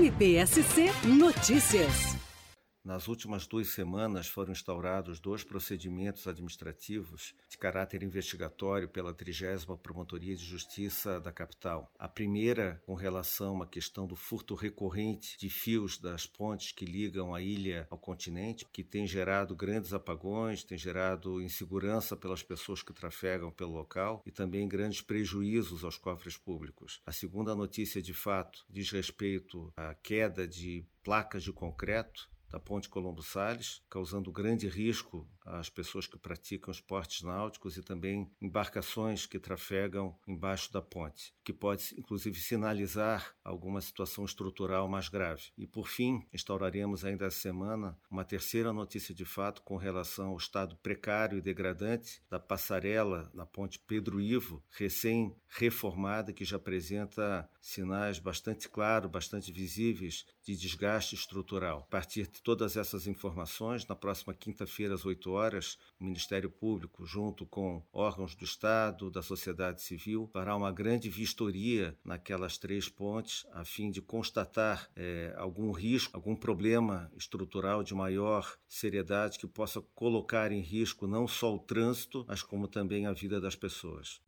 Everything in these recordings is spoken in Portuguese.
MPSC Notícias. Nas últimas duas semanas foram instaurados dois procedimentos administrativos de caráter investigatório pela 30 Promotoria de Justiça da capital. A primeira com relação uma questão do furto recorrente de fios das pontes que ligam a ilha ao continente, que tem gerado grandes apagões, tem gerado insegurança pelas pessoas que trafegam pelo local e também grandes prejuízos aos cofres públicos. A segunda notícia de fato diz respeito à queda de placas de concreto da Ponte Colombo Sales, causando grande risco às pessoas que praticam esportes náuticos e também embarcações que trafegam embaixo da ponte, que pode inclusive sinalizar alguma situação estrutural mais grave. E por fim, instauraremos ainda essa semana uma terceira notícia de fato com relação ao estado precário e degradante da passarela na ponte Pedro Ivo, recém reformada, que já apresenta sinais bastante claros, bastante visíveis de desgaste estrutural. A partir todas essas informações, na próxima quinta-feira às 8 horas, o Ministério Público, junto com órgãos do Estado, da sociedade civil, fará uma grande vistoria naquelas três pontes, a fim de constatar é, algum risco, algum problema estrutural de maior seriedade que possa colocar em risco não só o trânsito, mas como também a vida das pessoas.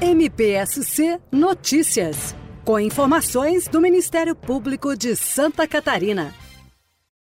MPSC Notícias. Com informações do Ministério Público de Santa Catarina.